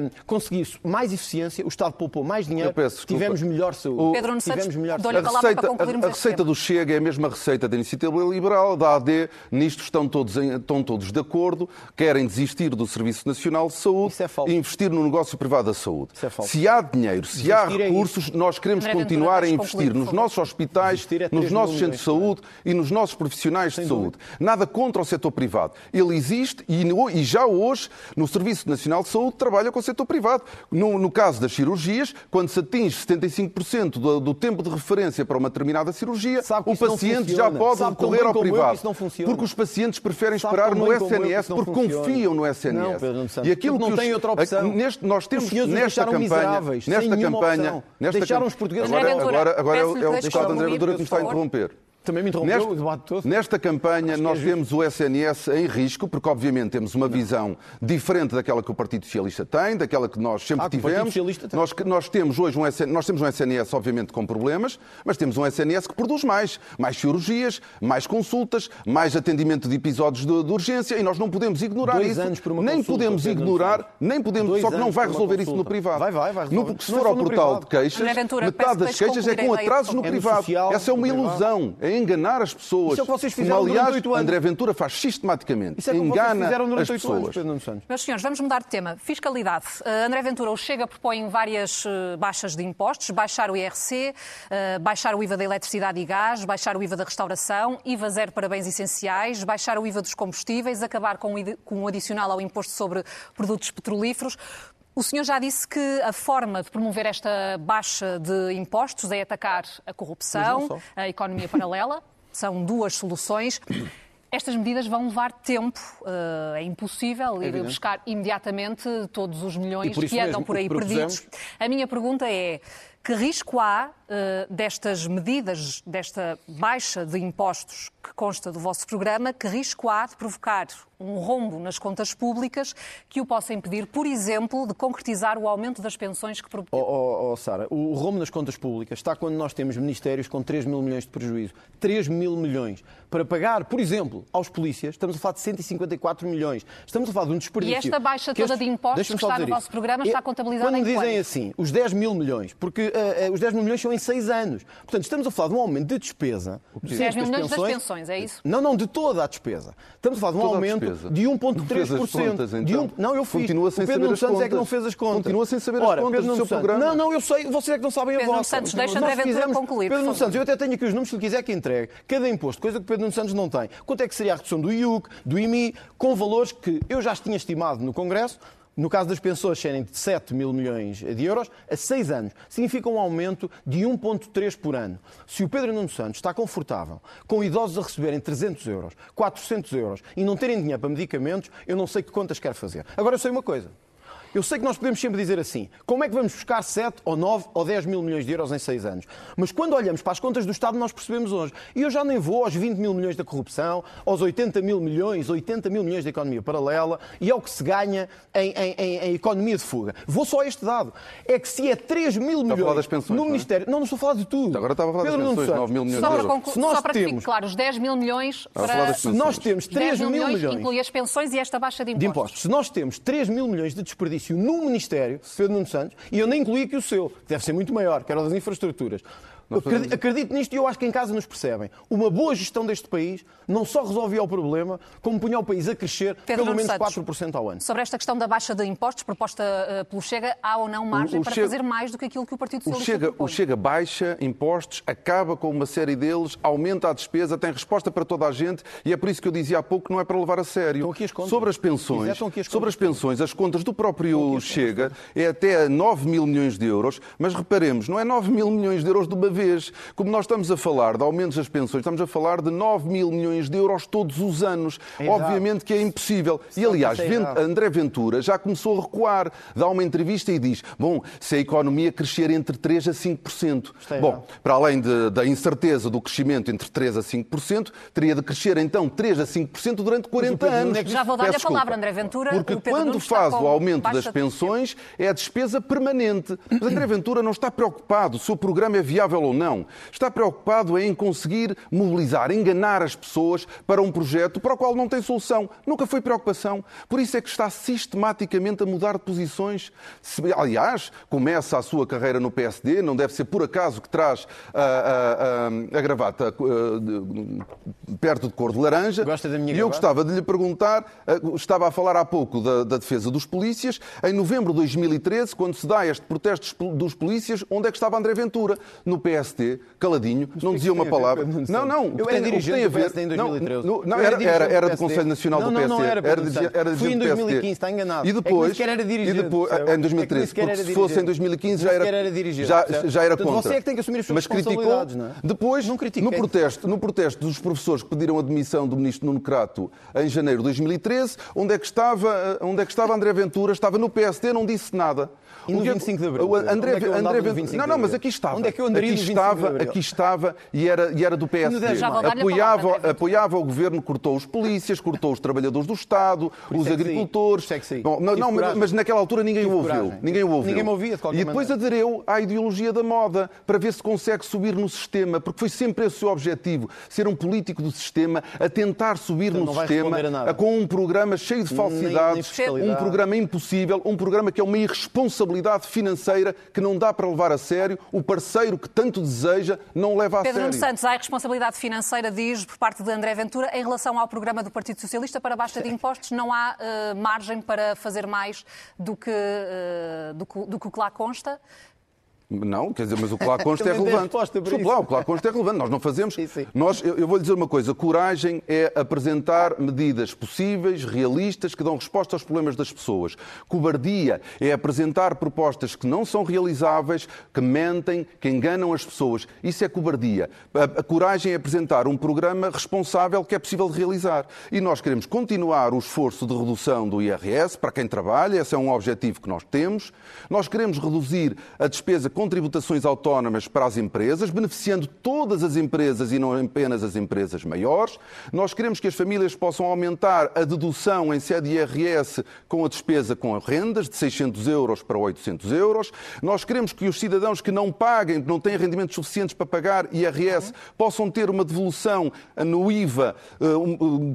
hum, conseguiu-se mais eficiência, o Estado poupou mais dinheiro, peço tivemos melhor saúde. Pedro tivemos melhor dou-lhe A a receita, a, a receita do Chega é a mesma receita da Iniciativa Liberal, da AD. Nisto estão todos, em- estão todos de acordo. Querem desistir do Serviço Nacional de Saúde é e investir no negócio privado da saúde. É. Se há dinheiro, se há é recursos, nós queremos André Ventura, continuar a deixe investir nos nossos hospitais, é nos 3 mil nossos centros de milhões, saúde e nos nossos profissionais de saúde. Nada contra o setor privado. Ele existe e, no- e já hoje, no Serviço Nacional de Saúde, trabalha com o setor privado. No, no caso das cirurgias, quando se atinge 75% do, do tempo de referência para uma determinada cirurgia, o paciente já pode Sabe recorrer ao privado. Porque os pacientes preferem Sabe esperar no SNS porque funciona. confiam no SNS. Não, e aquilo não que os- têm outra opção. Neste, nós temos Os os nesta deixaram campanha, nesta campanha, nesta Deixaram campanha- os portugueses agora, agora, agora é é o deputado André Ventura que me está a interromper. Também me interrompeu Nesta- o debate todo. Nesta campanha Acho nós é temos o SNS em risco, porque obviamente temos uma visão diferente daquela que o Partido Socialista tem, daquela que nós sempre Ah, que o Partido tivemos. Socialista tem. Nós, nós temos hoje um SNS, nós temos um SNS obviamente com problemas, mas temos um SNS que produz mais, mais cirurgias, mais consultas, mais atendimento de episódios de, de urgência e nós não podemos ignorar Dois isso. anos por uma nem consulta, podemos Pedro ignorar, nem podemos, Dois só que não vai resolver isso no privado. Vai, vai, vai No, resolver. se Não é for ao no portal privado. de queixas, Ventura, metade das que queixas é com atrasos no. É no privado. Essa é uma no ilusão, é enganar as pessoas. Isso é o que vocês Como, fizeram durante aliás, oito anos. André Ventura faz sistematicamente. Isso é como vocês engana fizeram as durante anos, pessoas. Santos. Meus senhores, vamos mudar de tema. Fiscalidade. Uh, André Ventura, o Chega propõe várias uh, baixas de impostos, baixar o IRC, uh, baixar o IVA da eletricidade e gás, baixar o IVA da restauração, IVA zero para bens essenciais, baixar o IVA dos combustíveis, acabar com o o adicional ao imposto sobre produtos petrolíferos. O senhor já disse que a forma de promover esta baixa de impostos é atacar a corrupção, a economia paralela. São duas soluções. Estas medidas vão levar tempo. eh, É impossível ir evidente. buscar imediatamente todos os milhões que andam mesmo, por aí perdidos. A minha pergunta é: que risco há eh, destas medidas, desta baixa de impostos que consta do vosso programa, que risco há de provocar um rombo nas contas públicas que o possa impedir, por exemplo, de concretizar o aumento das pensões que prometeu? Oh, oh, oh, Sara, o rombo nas contas públicas está quando nós temos ministérios com 3 mil milhões de prejuízo. 3 mil milhões. Para pagar, por exemplo, aos polícias, estamos a falar de 154 milhões. Estamos a falar de um desperdício. E esta baixa toda de impostos que está no vosso programa está contabilizada Quando em me dizem quanto? assim, os 10 mil milhões, porque eh, eh, os 10 mil milhões são em 6 anos. Portanto, estamos a falar de um aumento de despesa. de 10 mil das milhões das pensões, é isso? Não, não, de toda a despesa. Estamos a falar de um Toda a aumento de Não fez as 1,3%. contas, de então. um... Não, eu fiz. Continua sem o Pedro as Santos é que não fez as contas. Continua sem saber as Ora, contas Pedro do seu Santos- programa. Não, não, eu sei, vocês é que não sabem a Pedro Nuno vossa. Santos, deixa Nós fizemos- concluir, Pedro favor. Santos, eu até tenho aqui os números, se quiser que entregue. Cada imposto, coisa que o Pedro Nuno Santos não tem. Quanto é que seria a redução do IUC, do IMI, com valores que eu já tinha estimado no Congresso, no caso das pensões serem de 7 mil milhões de euros, a 6 anos. Significa um aumento de 1,3 por ano. Se o Pedro Nuno Santos está confortável com idosos a receberem 300 euros, 400 euros e não terem dinheiro para medicamentos, eu não sei que contas quer fazer. Agora eu sei uma coisa. Eu sei que nós podemos sempre dizer assim, como é que vamos buscar 7 ou 9 ou 10 mil milhões de euros em 6 anos? Mas quando olhamos para as contas do Estado, nós percebemos hoje. E eu já nem vou aos 20 mil milhões da corrupção, aos 80 mil milhões, 80 mil milhões da economia paralela e ao que se ganha em, em- em- em economia de fuga. Vou só a este dado. É que se é 3 mil milhões falar das pensões, no não é? Ministério... Não, não estou a falar de tudo. Agora estava a falar das Pedro Nuno pensões, Santos, 9 mil milhões Só de para, euros. conclu- Se nós só para que fique temos- claro, os 10 mil milhões para... das Se nós temos 10 3 mil milhões inclui as pensões e esta baixa de de impostos. impostos. Se nós temos 3 mil milhões de desperdício no Ministério, Pedro Nuno Santos, e eu nem incluí aqui o seu, que deve ser muito maior, que era o das infraestruturas. Nós Acredito, fazemos- acredito nisto e eu acho que em casa nos percebem. Uma boa gestão deste país não só resolvia o problema, como punha o país a crescer Pedro pelo menos Santos. 4% ao ano. Sobre esta questão da baixa de impostos proposta eh, pelo Chega, há ou não margem O- o para Chega- fazer mais do que aquilo que o Partido O Socialista Chega, propõe? o Chega baixa impostos, acaba com uma série deles, aumenta a despesa, tem resposta para toda a gente e é por isso que eu dizia há pouco que não é para levar a sério. Estão aqui as contas. Sobre as pensões, as sobre as contas. pensões, as contas do próprio Chega é até 9 mil milhões de euros, mas reparemos, não é 9 mil milhões de euros de uma vez. Como nós estamos a falar de aumentos das pensões, estamos a falar de 9 mil milhões de euros todos os anos. Errado. Obviamente que é impossível. E aliás. André Ventura já começou a recuar, dá uma entrevista e diz: Bom, se a economia crescer entre 3% a 5%. Está errado. Bom, para além de- da incerteza do crescimento entre 3% a 5%, teria de crescer então 3% a 5% durante 40 Pedro Nuno anos. Já vou dar-lhe a palavra. André Ventura. Porque quando faz o aumento das pensões, é a despesa permanente. Mas André Ventura não está preocupado se o programa é viável ou não. Está preocupado em conseguir mobilizar, enganar as pessoas para um projeto para o qual não tem solução. Nunca foi preocupação. Por isso é que está sistematicamente a mudar de posições. Aliás, começa a sua carreira no PSD, não deve ser por acaso que traz a, a- a- a gravata de- perto de cor de laranja. Gosta da minha e eu gostava de lhe perguntar, estava a falar há pouco da, da defesa dos polícias, em novembro de 2013, quando se dá este protesto dos pol- dos polícias, onde é que estava André Ventura? No PST, caladinho, não dizia uma palavra. Não, não, Eu era dirigente do PSD em Não, 2013. não, não, era do PSD. Conselho Nacional Não, do não, PSD. não era, Pedro era, era Fui em dirigente do 2015, PSD. está enganado. E É depois, era dirigente, e em É que 2013, nem sequer porque se fosse em dirigente. 2015 já era, dirigente, já, era contra. você é que tem que assumir as suas Mas criticou, responsabilidades, não é? depois, Não no protesto, no protesto dos professores que pediram a demissão do ministro Nuno Crato em janeiro de 2013, onde é que estava, onde é que estava André Ventura? Estava no PSD, não disse nada. E no O que é- 25 de Abril, o André, é André no Ventura- 25 de Não, não, mas aqui estava. Onde é que eu andaria aqui no 25 de estava, aqui estava e era, e era do PSD. Apoiava, palavra, André apoiava o governo, cortou os polícias, cortou os trabalhadores do Estado, os é sim. agricultores. Isso é. Bom, não, não, mas, naquela altura ninguém o ouviu. Ninguém o ouviu. Ninguém me ouvia, de qualquer E depois maneira. aderiu à ideologia da moda para ver se consegue subir no sistema, porque foi sempre esse o seu objetivo, ser um político do sistema, a tentar subir Portanto, no sistema, a com um programa cheio de Nem- nem falsidades, fiscalidade. um programa impossível, um programa que é uma irresponsabilidade financeira que não dá para levar a sério. O parceiro que tanto deseja não leva a Pedro sério. Santos, há responsabilidade financeira, diz, por parte de André Ventura, em relação ao programa do Partido Socialista para baixa de impostos, não há eh, margem para fazer mais do que, eh, do, que, do que o que lá consta? Não, quer dizer, mas o que lá consta é relevante. lá, o que lá consta é relevante. Nós não fazemos. Sim, sim. Nós, eu, eu vou lhe dizer uma coisa: coragem é apresentar medidas possíveis, realistas, que dão resposta aos problemas das pessoas. Cobardia é apresentar propostas que não são realizáveis, que mentem, que enganam as pessoas. Isso é cobardia. A, a coragem é apresentar um programa responsável que é possível de realizar. E nós queremos continuar o esforço de redução do IRS para quem trabalha, esse é um objetivo que nós temos. Nós queremos reduzir a despesa com tributações autónomas para as empresas, beneficiando todas as empresas e não apenas as empresas maiores. Nós queremos que as famílias possam aumentar a dedução em sede IRS com a despesa com rendas de 600 euros para 800 euros. Nós queremos que os cidadãos que não paguem, que não têm rendimentos suficientes para pagar IRS, possam ter uma devolução no IVA eh,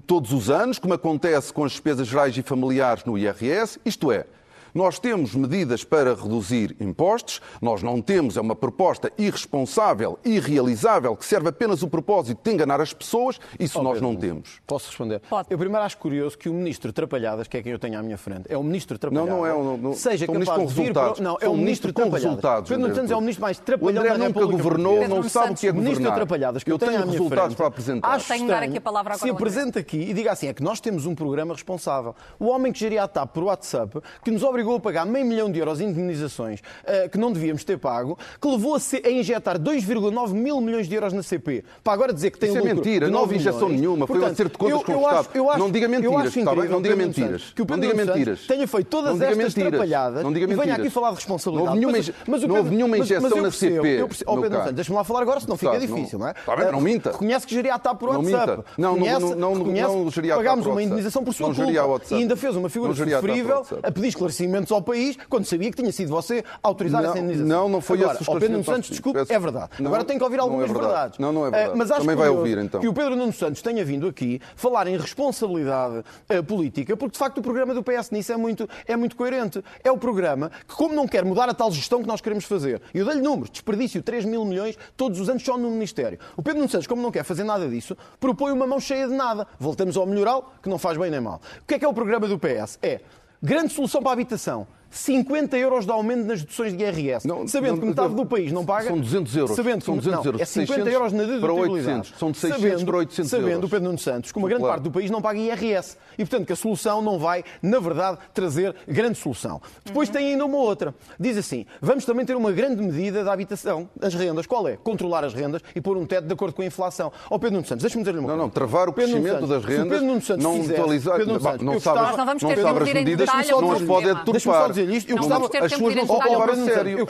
todos os anos, como acontece com as despesas gerais e familiares no IRS. Isto é, nós temos medidas para reduzir impostos, nós não temos, é uma proposta irresponsável, irrealizável, que serve apenas o propósito de enganar as pessoas, isso Oh, nós Pedro, não temos. Posso responder? Pode. Eu primeiro acho curioso que o ministro Trapalhadas, que é quem eu tenho à minha frente, é o ministro Trapalhadas. Não, não é um- não- seja capaz ministro com de vir resultados. Para... Não, é o ministro ministro com Trapalhadas. resultados, Pedro Santos é o ministro mais O trapalhão André da nunca República governou, Portuguesa. não Pedro sabe o que é O ministro governar. Trapalhadas, que eu, eu tenho tenho resultados frente, para apresentar. Acho Tenho dar aqui a palavra agora Se apresenta aqui e diga assim, é que nós temos um programa responsável. O homem que geria a TAP por WhatsApp, que nos obrigou a pagar meio milhão de euros em indemnizações eh, que não devíamos ter pago, que levou a, a injetar 2,9 mil milhões de euros na CP, para agora dizer que tem Isso é mentira, não 9 houve injeção milhões. nenhuma, foi um Portanto, acerto de contas eu- com eu o Estado. eu acho- Não diga mentiras, está bem? incrível, Não diga mentiras. Que o Não Pedro diga Nuno Santos mentiras. tenha feito todas Não diga estas mentiras. trapalhadas Não diga e venha mentiras. aqui falar de responsabilidade. Não houve nenhuma Mas- mas não houve nenhuma mas- mas injeção eu na percebo, CP, eu percebo- Oh, Pedro. Santos, deixa-me lá falar agora, senão fica difícil, não é? Está bem, não minta. Reconhece que geria a TAP por Não WhatsApp. Não, não, não, não, não geria a TAP Pagámos por uma monumentos ao país quando sabia que tinha sido você a autorizar não, essa indenização. Não, não foi Agora, esse o Pedro Nuno Santos, desculpe, é verdade. Não, Agora tem que ouvir é algumas é verdade. verdades. Não, não é eh, verdade. Uh, mas acho Também vai ouvir, então. que o Pedro Nuno Santos tenha vindo aqui falar em responsabilidade uh, política, porque de facto o programa do PS nisso é muito, é muito coerente. É o programa que, como não quer mudar a tal gestão que nós queremos fazer, e eu dei-lhe números, desperdício 3 mil milhões todos os anos só no Ministério. O Pedro Nuno Santos, como não quer fazer nada disso, propõe uma mão cheia de nada. Voltamos ao melhoral, que não faz bem nem mal. O que é que é o programa do PS? É grande solução para a habitação. 50 euros de aumento nas deduções de IRS. Não, sabendo não, que metade do país não paga. São 200 euros. Sabendo são 200 não, euros. É 50 euros na dedução Para 800. São de 600 sabendo, para 800 sabendo, euros. Sabendo, Pedro Nuno Santos, que uma grande claro. parte do país não paga IRS. E, portanto, que a solução não vai, na verdade, trazer grande solução. Depois uhum. tem ainda uma outra. Diz assim, vamos também ter uma grande medida da habitação, as rendas. Qual é? Controlar as rendas e pôr um teto de acordo com a inflação. Ó oh, Pedro Nuno Santos, deixa-me dizer-lhe uma não, coisa. Não, não, travar o Pedro crescimento das rendas, Pedro Nuno Santos não atualizar, Pedro Nuno Santos, não sabe as medidas, não as pode deturpar dizer isto. Eu gostava, as suas não são para levar a sério. Eu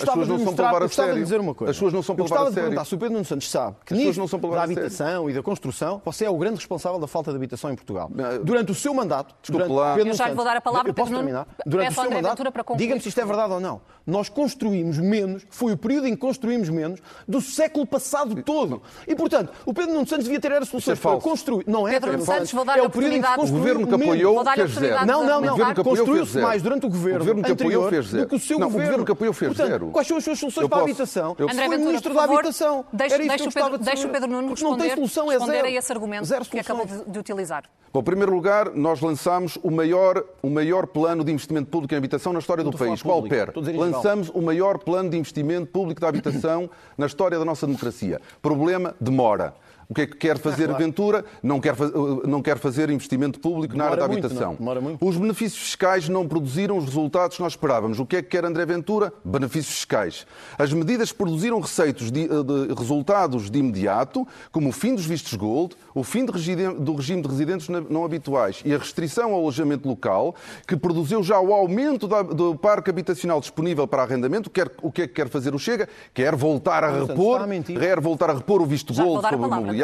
a dizer uma coisa. As suas não são para levar a sério. Eu gostava de perguntar se o Pedro Nuno Santos sabe que nisto da habitação e da construção, você é o grande responsável da falta de habitação em Portugal. Durante o seu mandato, durante Pedro Eu já vou dar a palavra, eu posso terminar. Durante é o seu mandato, diga-me se isto é verdade ou não. Nós construímos menos, foi o período em que construímos menos do século passado todo. E, portanto, o Pedro Nuno Santos devia ter era soluções para construir. Não é? Pedro Nuno Santos, vou dar a é oportunidade. O governo que apoiou quer dizer. Não, não, não. Construiu-se mais durante o governo, o governo anterior do que o seu não, governo. O governo que apoiou fez Portanto, zero. Quais são as suas soluções eu para a habitação? Eu... André Foi Ventura, ministro favor, da habitação. Deixa, Era deixa, o Pedro, deixa o Pedro Nuno responder, não tem solução, é zero. a esse argumento zero que acabou de, de utilizar. Bom, em primeiro lugar, nós lançámos o maior, o maior plano de investimento público em habitação na história do país. Qual PER? Lançamos o maior plano de investimento público da habitação na história da nossa democracia. Problema, demora. O que é que quer fazer ah, claro. Ventura? Não quer, eh, não quer fazer investimento público Demora na área da habitação. Muito, os benefícios fiscais não produziram os resultados que nós esperávamos. O que é que quer André Ventura? Benefícios fiscais. As medidas produziram receitos de, eh, de resultados de imediato, como o fim dos vistos gold, o fim do regime de residentes não habituais e a restrição ao alojamento local, que produziu já o aumento da, do parque habitacional disponível para arrendamento. Quer, o que é que quer fazer o Chega? Quer voltar a repor, quer voltar a repor o visto já gold sobre o imobiliário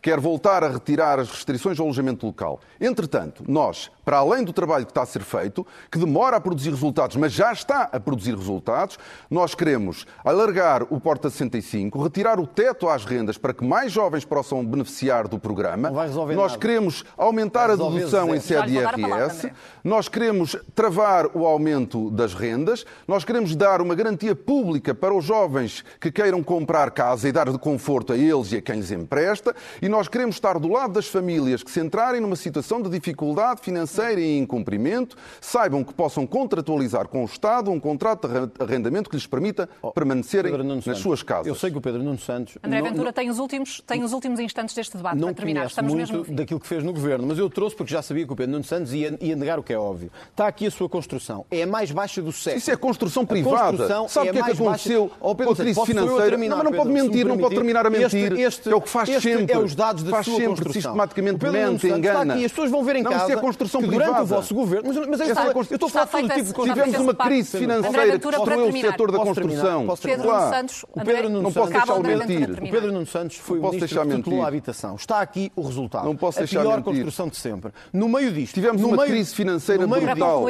Quer voltar a retirar as restrições ao alojamento local. Entretanto, nós para além do trabalho que está a ser feito, que demora a produzir resultados, mas já está a produzir resultados, nós queremos alargar o Porta 65, retirar o teto às rendas para que mais jovens possam beneficiar do programa. nós nada. queremos aumentar a dedução em sede IRS, nós queremos travar o aumento das rendas, nós queremos dar uma garantia pública para os jovens que queiram comprar casa e dar de conforto a eles e a quem lhes empresta, e nós queremos estar do lado das famílias que se entrarem numa situação de dificuldade financeira financeira em incumprimento, saibam que possam contratualizar com o Estado um contrato de arrendamento que lhes permita oh, permanecerem nas Santos. suas casas. Eu sei que o Pedro Nuno Santos... André não, Ventura não, tem, os últimos, tem os últimos instantes deste debate não para terminar. Estamos muito mesmo... daquilo que fez no Governo, mas eu trouxe porque já sabia que o Pedro Nuno Santos ia, ia negar o que é óbvio. Está aqui a sua construção. É a mais baixa do século. Isso é construção privada. Construção Sabe é o é que é que aconteceu baixa... oh, Pedro, com a crise financeira? Terminar, não, mas não pode mentir, não pode terminar a mentir. Este, este, é o que faz este é sempre. é os dados da faz sua sempre, construção. sistematicamente mente, engana. Está aqui, as pessoas vão ver em não, casa. Isso é construção que durante privada. o vosso governo. Mas, mas Essa eu estou a falar do tipo de. Tivemos uma crise financeira que destruiu o setor da construção. Pedro Nuno Santos, o Pedro Nuno não posso deixar mentir. O Pedro Nuno Santos foi o ministro que tutelou a habitação. Está aqui o resultado. Não posso deixar. A pior construção de sempre. No meio disto. Tivemos uma crise financeira brutal.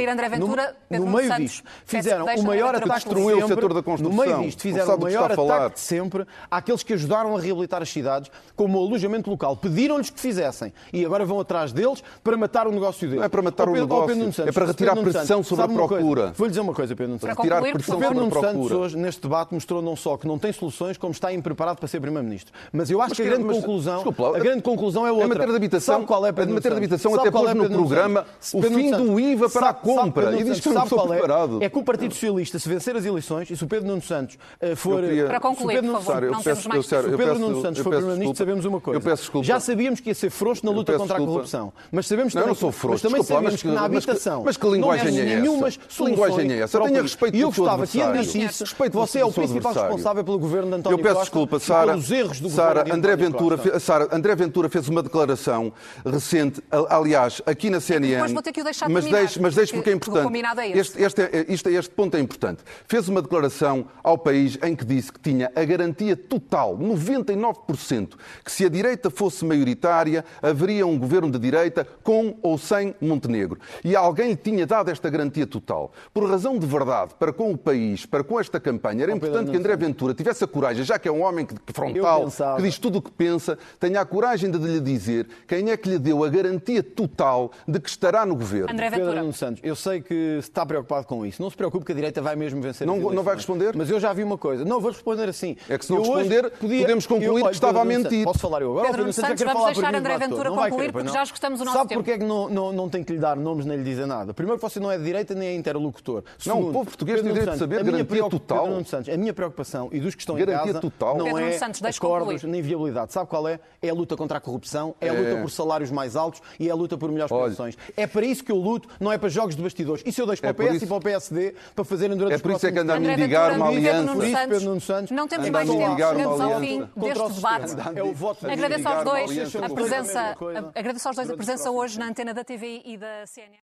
No meio disto. Fizeram o maior ataque destruiu o setor da construção. No meio disto fizeram o maior ataque de sempre àqueles que ajudaram a reabilitar as cidades, como o alojamento local. Pediram-lhes que fizessem e agora vão atrás deles para matar o negócio deles é para matar Pedro, o negócio, é Santos, é para retirar pressão Santos, sobre a procura. Vou-lhe dizer uma coisa, Pedro Nuno Santos. Para retirar concluir, pressão sobre a procura. Santos hoje, neste debate, mostrou não só que não tem soluções, como está impreparado para ser Primeiro-Ministro. Mas eu acho mas, que a grande, mas, conclusão, desculpa, a grande conclusão é outra. Em matéria de habitação, sabe qual é, Pedro em matéria de habitação até pôs é no programa o fim do IVA para a compra. E diz que não estou é? preparado. É que o Partido Socialista, se vencer as eleições, e se o Pedro Nuno Santos eh, for... Para concluir, por favor, não temos mais... Se o Pedro Nuno Santos for Primeiro-Ministro, sabemos uma coisa. Já sabíamos que ia ser frouxo na luta contra a corrupção. Mas sabemos também... Eu não sou frouxo, também sabemos que, na habitação mas que, linguagem é, é nenhuma linguagem é essa? Tenha respeito pelo seu adversário. E eu gostava que ele respeito. isso. Você é o principal responsável pelo governo de António Costa. Eu peço desculpa, Sara. Sara, André Ventura, Sara, André Ventura fez uma declaração recente, aliás, aqui na CNN. Mas vou ter que o deixar mas deixe, mas deixe porque é importante. combinado é este. Este, é, este, este, é, este ponto é importante. Fez uma declaração ao país em que disse que tinha a garantia total, 99%, que se a direita fosse maioritária, haveria um governo de direita com ou sem Montenegro e alguém lhe tinha dado esta garantia total, por razão de verdade, para com o país, para com esta campanha, era importante que André Ventura tivesse a coragem, já que é um homem que, frontal, que diz tudo o que pensa, tenha a coragem de lhe dizer quem é que lhe deu a garantia total de que estará no governo. André Ventura. Pedro Nuno Santos, eu sei que está preocupado com isso. Não se preocupe que a direita vai mesmo vencer Não, não vai responder? Mas eu já vi uma coisa. Não, vou responder assim. É que se não Eu hoje responder, podemos concluir que estava a mentir. Posso falar eu agora? Pedro Nuno Santos vamos deixar André? Ventura concluir, porque já esgotamos o nosso Sabe tempo. porque é que não, não, não tem que lhe dar nomes nem lhe dizer nada? Primeiro que você não é de direita nem é interlocutor. Não, o povo português tem Pedro direito de saber a minha garantia preocup- total. Pedro Nuno Santos, a minha preocupação e dos que estão Garantia em casa total. não Pedro Nuno é Santos, deixe acordos concluir. nem viabilidade. Sabe qual é? É a luta contra a corrupção, é a luta por salários mais altos e é a luta por melhores Olha. pensões. É para isso que eu luto, não é para jogos de bastidores. Isso eu deixo para É o PS isso- e para o PSD para fazerem durante É os por isso é que próximos anda a mendigar Ventura, uma aliança. Por isso, Pedro Nuno Santos, não temos mais tempo, chegamos ao fim deste debate. estudantes. É o voto Agradeço aos dois a presença, Coisa. agradeço aos dois a presença hoje na antena da TV e da CNN.